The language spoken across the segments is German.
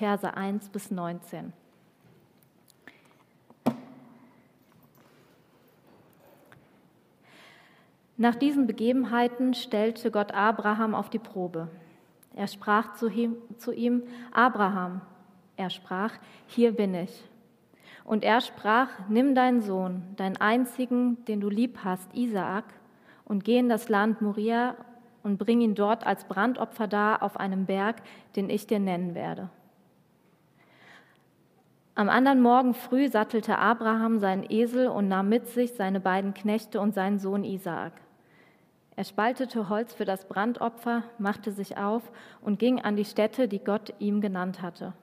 Verse 1 bis 19. Nach diesen Begebenheiten stellte Gott Abraham auf die Probe. Er sprach zu ihm, Abraham. Er sprach, hier bin ich. Und er sprach, nimm deinen Sohn, deinen einzigen, den du lieb hast, Isaak, und geh in das Land Moria und bring ihn dort als Brandopfer dar auf einem Berg, den ich dir nennen werde. Am anderen Morgen früh sattelte Abraham seinen Esel und nahm mit sich seine beiden Knechte und seinen Sohn Isaak. Er spaltete Holz für das Brandopfer, machte sich auf und ging an die Stätte, die Gott ihm genannt hatte.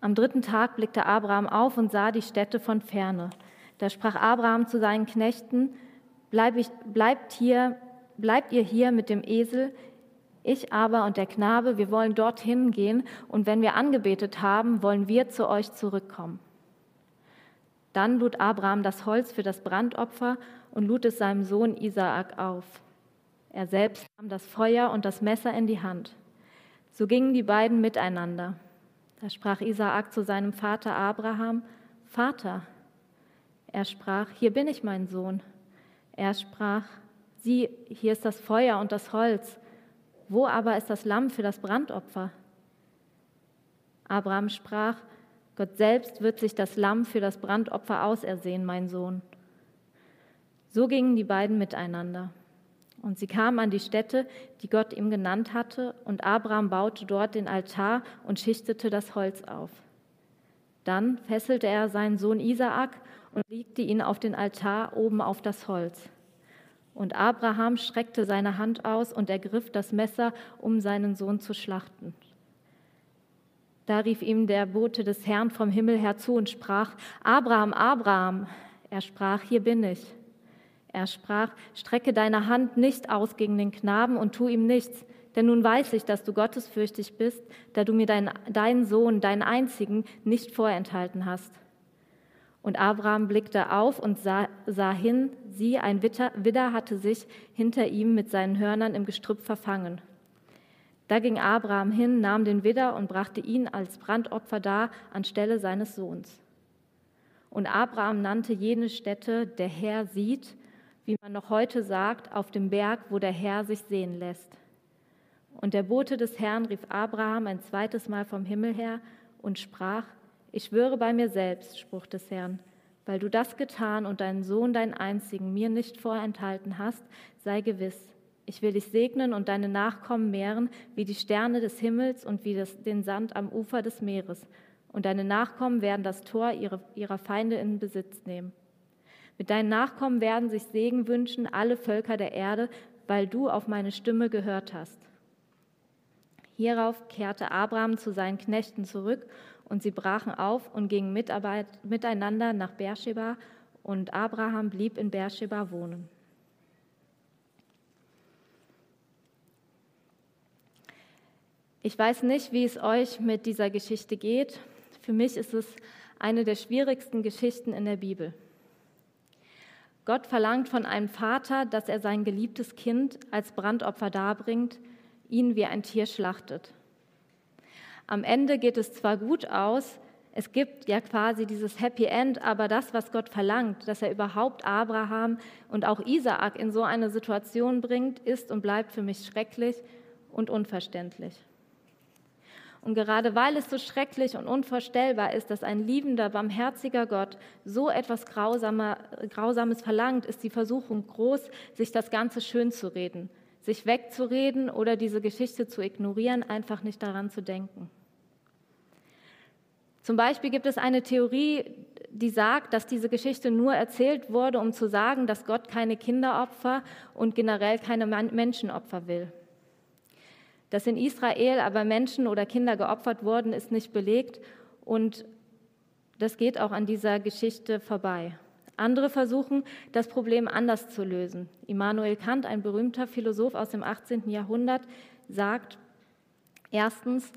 Am dritten Tag blickte Abraham auf und sah die Stätte von ferne. Da sprach Abraham zu seinen Knechten, Bleib ich, bleibt, hier, bleibt ihr hier mit dem Esel, ich aber und der Knabe, wir wollen dorthin gehen und wenn wir angebetet haben, wollen wir zu euch zurückkommen. Dann lud Abraham das Holz für das Brandopfer und lud es seinem Sohn Isaak auf. Er selbst nahm das Feuer und das Messer in die Hand. So gingen die beiden miteinander. Da sprach Isaak zu seinem Vater Abraham, Vater. Er sprach, hier bin ich, mein Sohn. Er sprach, sieh, hier ist das Feuer und das Holz. Wo aber ist das Lamm für das Brandopfer? Abraham sprach, Gott selbst wird sich das Lamm für das Brandopfer ausersehen, mein Sohn. So gingen die beiden miteinander. Und sie kamen an die Stätte, die Gott ihm genannt hatte, und Abraham baute dort den Altar und schichtete das Holz auf. Dann fesselte er seinen Sohn Isaak und legte ihn auf den Altar oben auf das Holz. Und Abraham streckte seine Hand aus und ergriff das Messer, um seinen Sohn zu schlachten. Da rief ihm der Bote des Herrn vom Himmel her zu und sprach, Abraham, Abraham. Er sprach, hier bin ich. Er sprach, strecke deine Hand nicht aus gegen den Knaben und tu ihm nichts, denn nun weiß ich, dass du gottesfürchtig bist, da du mir deinen, deinen Sohn, deinen einzigen, nicht vorenthalten hast. Und Abraham blickte auf und sah, sah hin, sieh, ein Widder hatte sich hinter ihm mit seinen Hörnern im Gestrüpp verfangen. Da ging Abraham hin, nahm den Widder und brachte ihn als Brandopfer dar anstelle seines Sohns. Und Abraham nannte jene Stätte, der Herr sieht, wie man noch heute sagt, auf dem Berg, wo der Herr sich sehen lässt. Und der Bote des Herrn rief Abraham ein zweites Mal vom Himmel her und sprach, ich schwöre bei mir selbst, Spruch des Herrn, weil du das getan und deinen Sohn, deinen einzigen, mir nicht vorenthalten hast, sei gewiss, ich will dich segnen und deine Nachkommen mehren wie die Sterne des Himmels und wie das, den Sand am Ufer des Meeres. Und deine Nachkommen werden das Tor ihrer, ihrer Feinde in Besitz nehmen. Mit deinen Nachkommen werden sich Segen wünschen alle Völker der Erde, weil du auf meine Stimme gehört hast. Hierauf kehrte Abraham zu seinen Knechten zurück und sie brachen auf und gingen miteinander nach Beersheba und Abraham blieb in Beersheba wohnen. Ich weiß nicht, wie es euch mit dieser Geschichte geht. Für mich ist es eine der schwierigsten Geschichten in der Bibel. Gott verlangt von einem Vater, dass er sein geliebtes Kind als Brandopfer darbringt, ihn wie ein Tier schlachtet. Am Ende geht es zwar gut aus, es gibt ja quasi dieses Happy End, aber das, was Gott verlangt, dass er überhaupt Abraham und auch Isaak in so eine Situation bringt, ist und bleibt für mich schrecklich und unverständlich. Und gerade weil es so schrecklich und unvorstellbar ist, dass ein liebender, barmherziger Gott so etwas Grausames verlangt, ist die Versuchung groß, sich das Ganze schön zu reden, sich wegzureden oder diese Geschichte zu ignorieren, einfach nicht daran zu denken. Zum Beispiel gibt es eine Theorie, die sagt, dass diese Geschichte nur erzählt wurde, um zu sagen, dass Gott keine Kinderopfer und generell keine Menschenopfer will. Dass in Israel aber Menschen oder Kinder geopfert wurden, ist nicht belegt und das geht auch an dieser Geschichte vorbei. Andere versuchen, das Problem anders zu lösen. Immanuel Kant, ein berühmter Philosoph aus dem 18. Jahrhundert, sagt, erstens,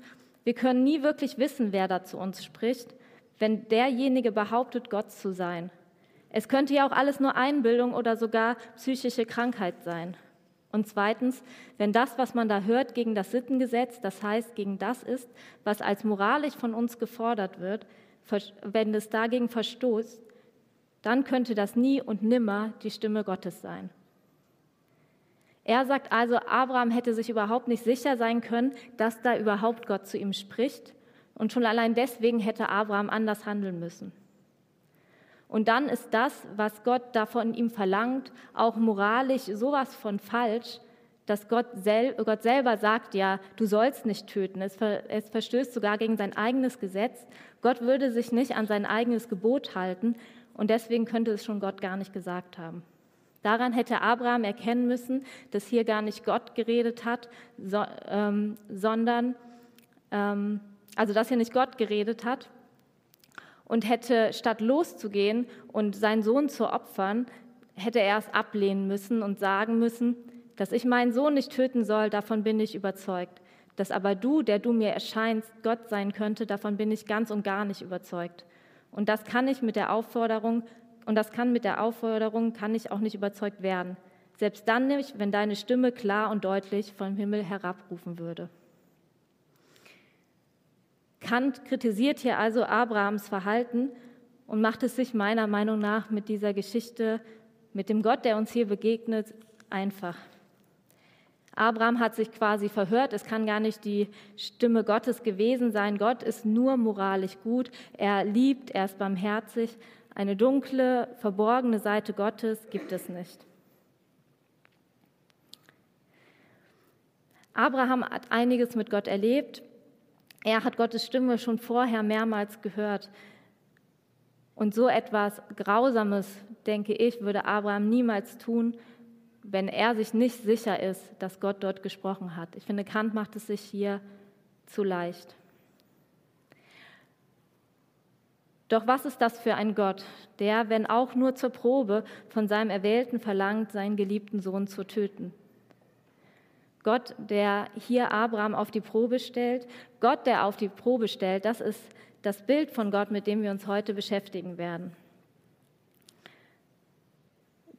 wir können nie wirklich wissen, wer da zu uns spricht, wenn derjenige behauptet, Gott zu sein. Es könnte ja auch alles nur Einbildung oder sogar psychische Krankheit sein. Und zweitens, wenn das, was man da hört, gegen das Sittengesetz, das heißt gegen das ist, was als moralisch von uns gefordert wird, wenn es dagegen verstoßt, dann könnte das nie und nimmer die Stimme Gottes sein. Er sagt also, Abraham hätte sich überhaupt nicht sicher sein können, dass da überhaupt Gott zu ihm spricht. Und schon allein deswegen hätte Abraham anders handeln müssen. Und dann ist das, was Gott da von ihm verlangt, auch moralisch sowas von falsch, dass Gott, sel Gott selber sagt, ja, du sollst nicht töten. Es, ver es verstößt sogar gegen sein eigenes Gesetz. Gott würde sich nicht an sein eigenes Gebot halten und deswegen könnte es schon Gott gar nicht gesagt haben. Daran hätte Abraham erkennen müssen, dass hier gar nicht Gott geredet hat, so, ähm, sondern, ähm, also dass hier nicht Gott geredet hat, und hätte statt loszugehen und seinen Sohn zu opfern, hätte er es ablehnen müssen und sagen müssen, dass ich meinen Sohn nicht töten soll, davon bin ich überzeugt. Dass aber du, der du mir erscheinst, Gott sein könnte, davon bin ich ganz und gar nicht überzeugt. Und das kann ich mit der Aufforderung, und das kann mit der Aufforderung, kann ich auch nicht überzeugt werden. Selbst dann nicht, wenn deine Stimme klar und deutlich vom Himmel herabrufen würde. Kant kritisiert hier also Abrahams Verhalten und macht es sich meiner Meinung nach mit dieser Geschichte, mit dem Gott, der uns hier begegnet, einfach. Abraham hat sich quasi verhört, es kann gar nicht die Stimme Gottes gewesen sein. Gott ist nur moralisch gut, er liebt, er ist barmherzig. Eine dunkle, verborgene Seite Gottes gibt es nicht. Abraham hat einiges mit Gott erlebt er hat Gottes Stimme schon vorher mehrmals gehört. Und so etwas Grausames, denke ich, würde Abraham niemals tun, wenn er sich nicht sicher ist, dass Gott dort gesprochen hat. Ich finde, Kant macht es sich hier zu leicht. Doch was ist das für ein Gott, der, wenn auch nur zur Probe, von seinem Erwählten verlangt, seinen geliebten Sohn zu töten? Gott, der hier Abraham auf die Probe stellt. Gott, der auf die Probe stellt, das ist das Bild von Gott, mit dem wir uns heute beschäftigen werden.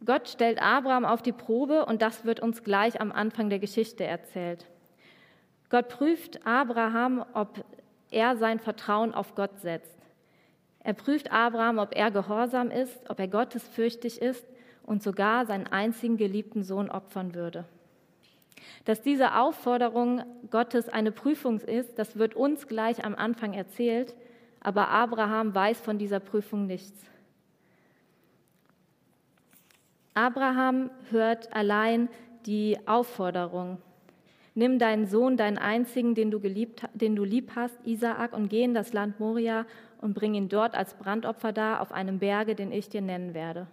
Gott stellt Abraham auf die Probe und das wird uns gleich am Anfang der Geschichte erzählt. Gott prüft Abraham, ob er sein Vertrauen auf Gott setzt. Er prüft Abraham, ob er gehorsam ist, ob er gottesfürchtig ist und sogar seinen einzigen geliebten Sohn opfern würde. Dass diese Aufforderung Gottes eine Prüfung ist, das wird uns gleich am Anfang erzählt, aber Abraham weiß von dieser Prüfung nichts. Abraham hört allein die Aufforderung. Nimm deinen Sohn, deinen einzigen, den du, geliebt, den du lieb hast, Isaak, und geh in das Land Moria und bring ihn dort als Brandopfer dar auf einem Berge, den ich dir nennen werde.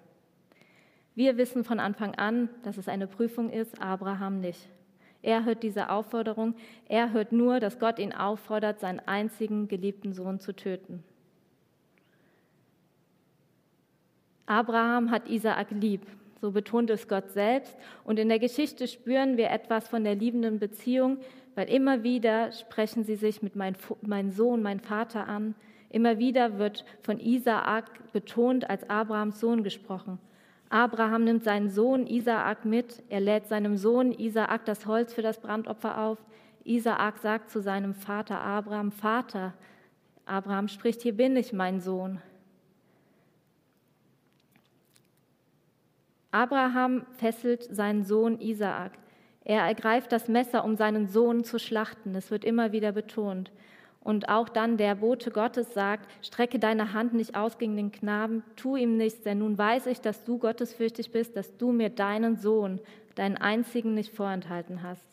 Wir wissen von Anfang an, dass es eine Prüfung ist, Abraham nicht. Er hört diese Aufforderung, er hört nur, dass Gott ihn auffordert, seinen einzigen geliebten Sohn zu töten. Abraham hat Isaak lieb, so betont es Gott selbst. Und in der Geschichte spüren wir etwas von der liebenden Beziehung, weil immer wieder sprechen sie sich mit mein, mein Sohn, mein Vater an. Immer wieder wird von Isaak betont als Abrahams Sohn gesprochen. Abraham nimmt seinen Sohn Isaak mit. Er lädt seinem Sohn Isaak das Holz für das Brandopfer auf. Isaak sagt zu seinem Vater Abraham, Vater, Abraham spricht, hier bin ich, mein Sohn. Abraham fesselt seinen Sohn Isaak. Er ergreift das Messer, um seinen Sohn zu schlachten. Es wird immer wieder betont. Und auch dann der Bote Gottes sagt, strecke deine Hand nicht aus gegen den Knaben, tu ihm nichts, denn nun weiß ich, dass du gottesfürchtig bist, dass du mir deinen Sohn, deinen einzigen nicht vorenthalten hast.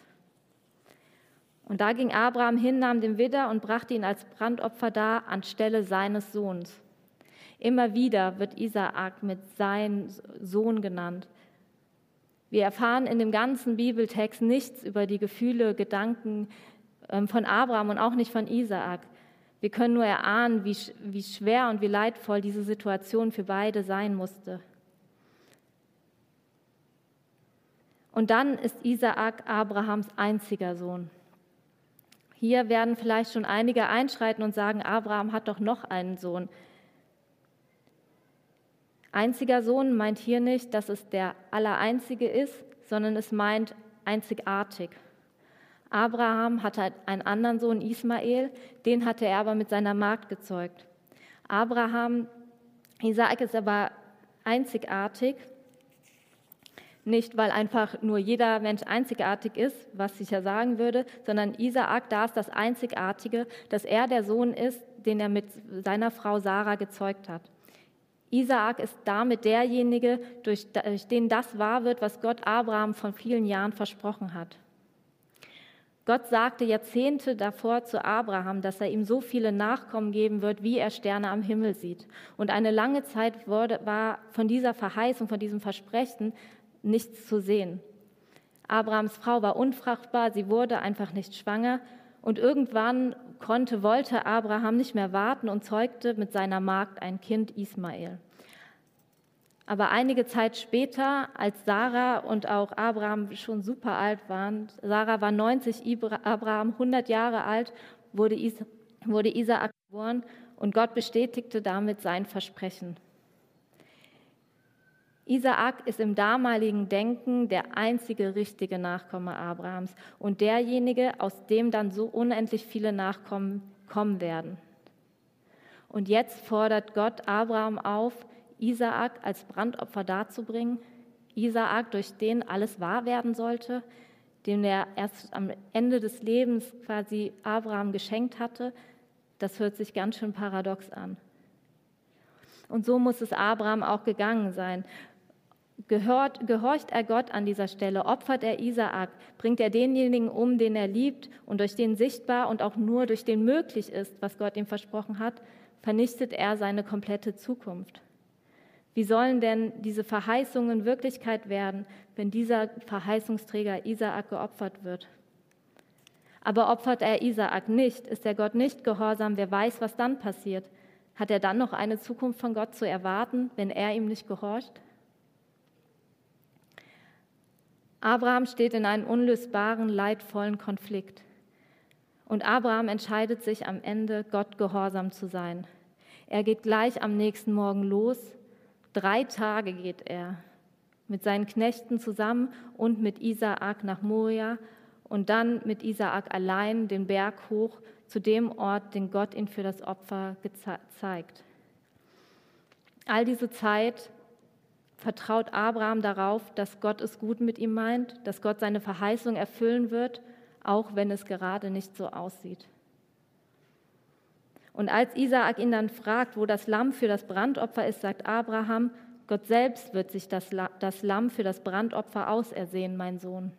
Und da ging Abraham hin, nahm den Widder und brachte ihn als Brandopfer dar anstelle seines Sohns. Immer wieder wird Isaak mit seinem Sohn genannt. Wir erfahren in dem ganzen Bibeltext nichts über die Gefühle, Gedanken, von Abraham und auch nicht von Isaak. Wir können nur erahnen, wie, wie schwer und wie leidvoll diese Situation für beide sein musste. Und dann ist Isaak Abrahams einziger Sohn. Hier werden vielleicht schon einige einschreiten und sagen, Abraham hat doch noch einen Sohn. Einziger Sohn meint hier nicht, dass es der Allereinzige ist, sondern es meint einzigartig. Abraham hatte einen anderen Sohn Ismael, den hatte er aber mit seiner Magd gezeugt. Abraham, Isaak ist aber einzigartig, nicht weil einfach nur jeder Mensch einzigartig ist, was ich ja sagen würde, sondern Isaak, da ist das Einzigartige, dass er der Sohn ist, den er mit seiner Frau Sarah gezeugt hat. Isaak ist damit derjenige, durch den das wahr wird, was Gott Abraham von vielen Jahren versprochen hat. Gott sagte Jahrzehnte davor zu Abraham, dass er ihm so viele Nachkommen geben wird, wie er Sterne am Himmel sieht. Und eine lange Zeit wurde, war von dieser Verheißung, von diesem Versprechen nichts zu sehen. Abrahams Frau war unfruchtbar, sie wurde einfach nicht schwanger und irgendwann konnte, wollte Abraham nicht mehr warten und zeugte mit seiner Magd ein Kind Ismael. Aber einige Zeit später, als Sarah und auch Abraham schon super alt waren, Sarah war 90, Abraham 100 Jahre alt, wurde, Is wurde Isaak geboren und Gott bestätigte damit sein Versprechen. Isaak ist im damaligen Denken der einzige richtige Nachkomme Abrahams und derjenige, aus dem dann so unendlich viele Nachkommen kommen werden. Und jetzt fordert Gott Abraham auf, Isaak als Brandopfer darzubringen. Isaak, durch den alles wahr werden sollte, den er erst am Ende des Lebens quasi Abraham geschenkt hatte, das hört sich ganz schön paradox an. Und so muss es Abraham auch gegangen sein. Gehört, gehorcht er Gott an dieser Stelle, opfert er Isaak, bringt er denjenigen um, den er liebt und durch den sichtbar und auch nur durch den möglich ist, was Gott ihm versprochen hat, vernichtet er seine komplette Zukunft. Wie sollen denn diese Verheißungen Wirklichkeit werden, wenn dieser Verheißungsträger Isaak geopfert wird? Aber opfert er Isaak nicht, ist der Gott nicht gehorsam, wer weiß, was dann passiert. Hat er dann noch eine Zukunft von Gott zu erwarten, wenn er ihm nicht gehorcht? Abraham steht in einem unlösbaren, leidvollen Konflikt. Und Abraham entscheidet sich am Ende, Gott gehorsam zu sein. Er geht gleich am nächsten Morgen los Drei Tage geht er mit seinen Knechten zusammen und mit Isaak nach Moria und dann mit Isaak allein den Berg hoch zu dem Ort, den Gott ihm für das Opfer zeigt. All diese Zeit vertraut Abraham darauf, dass Gott es gut mit ihm meint, dass Gott seine Verheißung erfüllen wird, auch wenn es gerade nicht so aussieht. Und als Isaak ihn dann fragt, wo das Lamm für das Brandopfer ist, sagt Abraham, Gott selbst wird sich das, Lamm für das Brandopfer ausersehen, mein Sohn.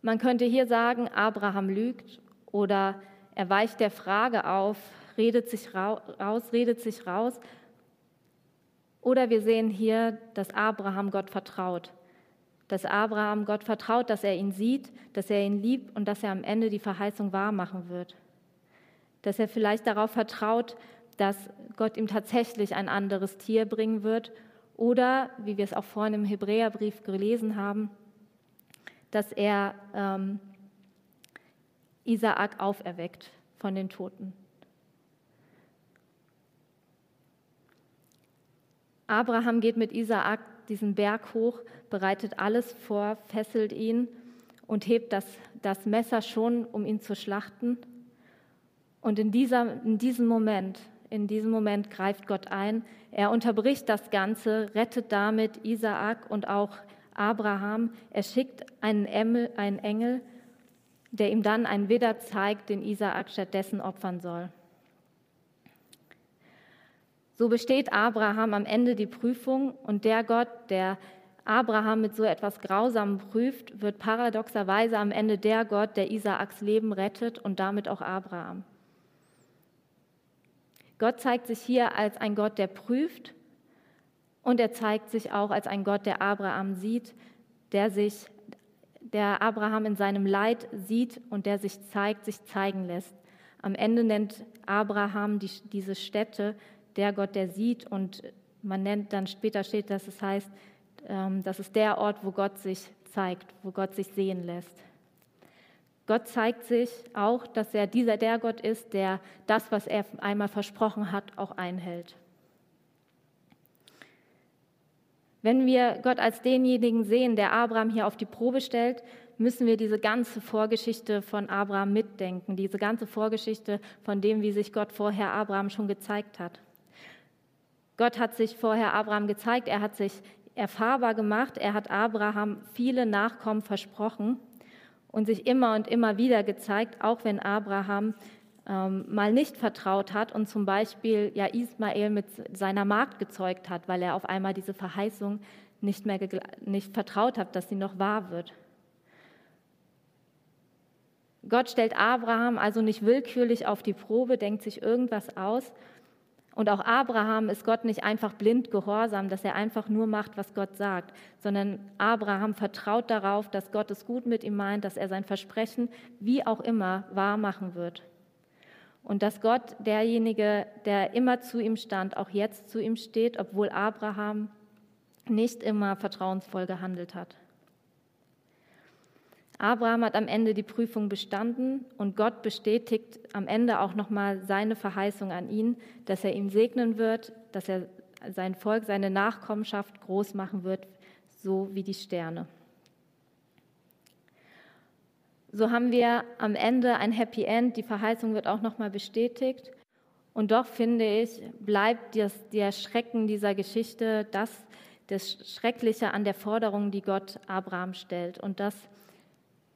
Man könnte hier sagen, Abraham lügt oder er weicht der Frage auf, redet sich raus, redet sich raus. Oder wir sehen hier, dass Abraham Gott vertraut. Dass Abraham Gott vertraut, dass er ihn sieht, dass er ihn liebt und dass er am Ende die Verheißung wahrmachen wird dass er vielleicht darauf vertraut, dass Gott ihm tatsächlich ein anderes Tier bringen wird oder, wie wir es auch vorhin im Hebräerbrief gelesen haben, dass er ähm, Isaak auferweckt von den Toten. Abraham geht mit Isaak diesen Berg hoch, bereitet alles vor, fesselt ihn und hebt das, das Messer schon, um ihn zu schlachten. Und in, dieser, in diesem Moment, in diesem Moment greift Gott ein. Er unterbricht das Ganze, rettet damit Isaak und auch Abraham. Er schickt einen Engel, der ihm dann einen Widder zeigt, den Isaak stattdessen opfern soll. So besteht Abraham am Ende die Prüfung und der Gott, der Abraham mit so etwas Grausamem prüft, wird paradoxerweise am Ende der Gott, der Isaaks Leben rettet und damit auch Abraham. Gott zeigt sich hier als ein Gott, der prüft und er zeigt sich auch als ein Gott, der Abraham sieht, der sich, der Abraham in seinem Leid sieht und der sich zeigt, sich zeigen lässt. Am Ende nennt Abraham die, diese Stätte der Gott, der sieht und man nennt dann später steht, dass es heißt, ähm, das ist der Ort, wo Gott sich zeigt, wo Gott sich sehen lässt. Gott zeigt sich auch, dass er dieser der Gott ist, der das, was er einmal versprochen hat, auch einhält. Wenn wir Gott als denjenigen sehen, der Abraham hier auf die Probe stellt, müssen wir diese ganze Vorgeschichte von Abraham mitdenken, diese ganze Vorgeschichte von dem, wie sich Gott vorher Abraham schon gezeigt hat. Gott hat sich vorher Abraham gezeigt, er hat sich erfahrbar gemacht, er hat Abraham viele Nachkommen versprochen und sich immer und immer wieder gezeigt, auch wenn Abraham ähm, mal nicht vertraut hat und zum Beispiel ja Ismael mit seiner Magd gezeugt hat, weil er auf einmal diese Verheißung nicht mehr nicht vertraut hat, dass sie noch wahr wird. Gott stellt Abraham also nicht willkürlich auf die Probe, denkt sich irgendwas aus. Und auch Abraham ist Gott nicht einfach blind gehorsam, dass er einfach nur macht, was Gott sagt, sondern Abraham vertraut darauf, dass Gott es gut mit ihm meint, dass er sein Versprechen, wie auch immer, wahr machen wird. Und dass Gott, derjenige, der immer zu ihm stand, auch jetzt zu ihm steht, obwohl Abraham nicht immer vertrauensvoll gehandelt hat. Abraham hat am Ende die Prüfung bestanden und Gott bestätigt am Ende auch nochmal seine Verheißung an ihn, dass er ihn segnen wird, dass er sein Volk, seine Nachkommenschaft groß machen wird, so wie die Sterne. So haben wir am Ende ein Happy End, die Verheißung wird auch nochmal bestätigt. Und doch finde ich, bleibt das, der Schrecken dieser Geschichte das, das Schreckliche an der Forderung, die Gott Abraham stellt. Und das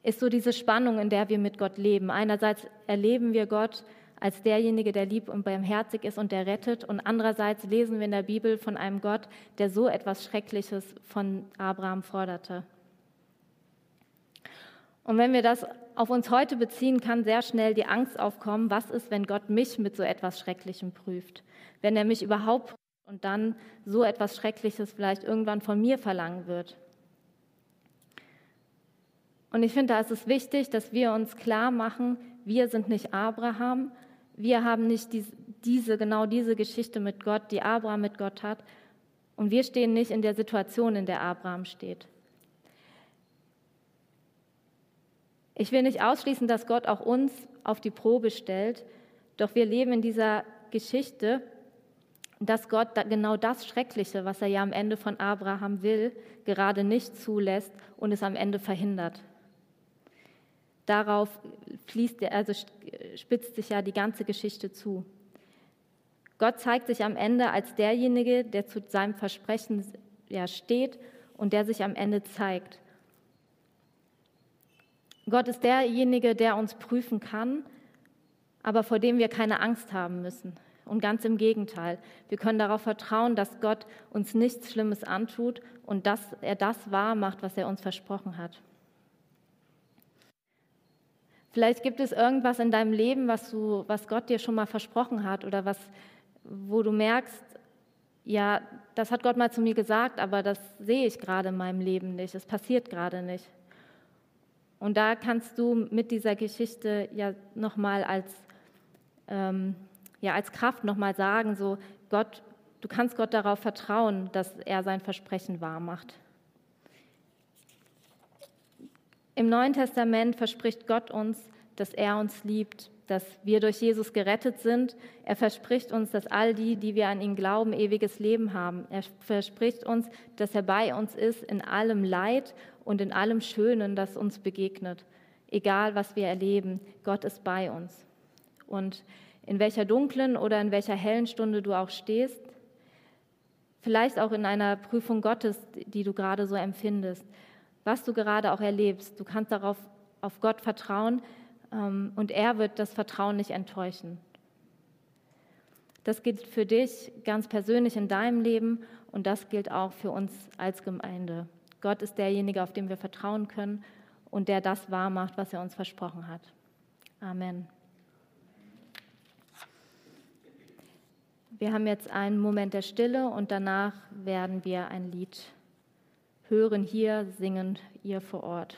ist so diese Spannung, in der wir mit Gott leben. Einerseits erleben wir Gott als derjenige, der lieb und barmherzig ist und der rettet. Und andererseits lesen wir in der Bibel von einem Gott, der so etwas Schreckliches von Abraham forderte. Und wenn wir das auf uns heute beziehen, kann sehr schnell die Angst aufkommen, was ist, wenn Gott mich mit so etwas Schrecklichem prüft? Wenn er mich überhaupt prüft und dann so etwas Schreckliches vielleicht irgendwann von mir verlangen wird. Und ich finde, da ist es wichtig, dass wir uns klar machen, wir sind nicht Abraham, wir haben nicht diese, genau diese Geschichte mit Gott, die Abraham mit Gott hat. Und wir stehen nicht in der Situation, in der Abraham steht. Ich will nicht ausschließen, dass Gott auch uns auf die Probe stellt, doch wir leben in dieser Geschichte, dass Gott genau das Schreckliche, was er ja am Ende von Abraham will, gerade nicht zulässt und es am Ende verhindert. Darauf fließt, also spitzt sich ja die ganze Geschichte zu. Gott zeigt sich am Ende als derjenige, der zu seinem Versprechen ja, steht und der sich am Ende zeigt. Gott ist derjenige, der uns prüfen kann, aber vor dem wir keine Angst haben müssen. Und ganz im Gegenteil, wir können darauf vertrauen, dass Gott uns nichts Schlimmes antut und dass er das wahr macht, was er uns versprochen hat. Vielleicht gibt es irgendwas in deinem Leben, was, du, was Gott dir schon mal versprochen hat oder was, wo du merkst, ja, das hat Gott mal zu mir gesagt, aber das sehe ich gerade in meinem Leben nicht, es passiert gerade nicht. Und da kannst du mit dieser Geschichte ja nochmal als, ähm, ja, als Kraft nochmal sagen, so Gott, du kannst Gott darauf vertrauen, dass er sein Versprechen wahr macht. Im Neuen Testament verspricht Gott uns, dass er uns liebt, dass wir durch Jesus gerettet sind. Er verspricht uns, dass all die, die wir an ihn glauben, ewiges Leben haben. Er verspricht uns, dass er bei uns ist in allem Leid und in allem Schönen, das uns begegnet. Egal, was wir erleben, Gott ist bei uns. Und in welcher dunklen oder in welcher hellen Stunde du auch stehst, vielleicht auch in einer Prüfung Gottes, die du gerade so empfindest, was du gerade auch erlebst. Du kannst darauf auf Gott vertrauen ähm, und er wird das Vertrauen nicht enttäuschen. Das gilt für dich ganz persönlich in deinem Leben und das gilt auch für uns als Gemeinde. Gott ist derjenige, auf den wir vertrauen können und der das wahr macht, was er uns versprochen hat. Amen. Wir haben jetzt einen Moment der Stille und danach werden wir ein Lied hören hier, singen ihr vor Ort.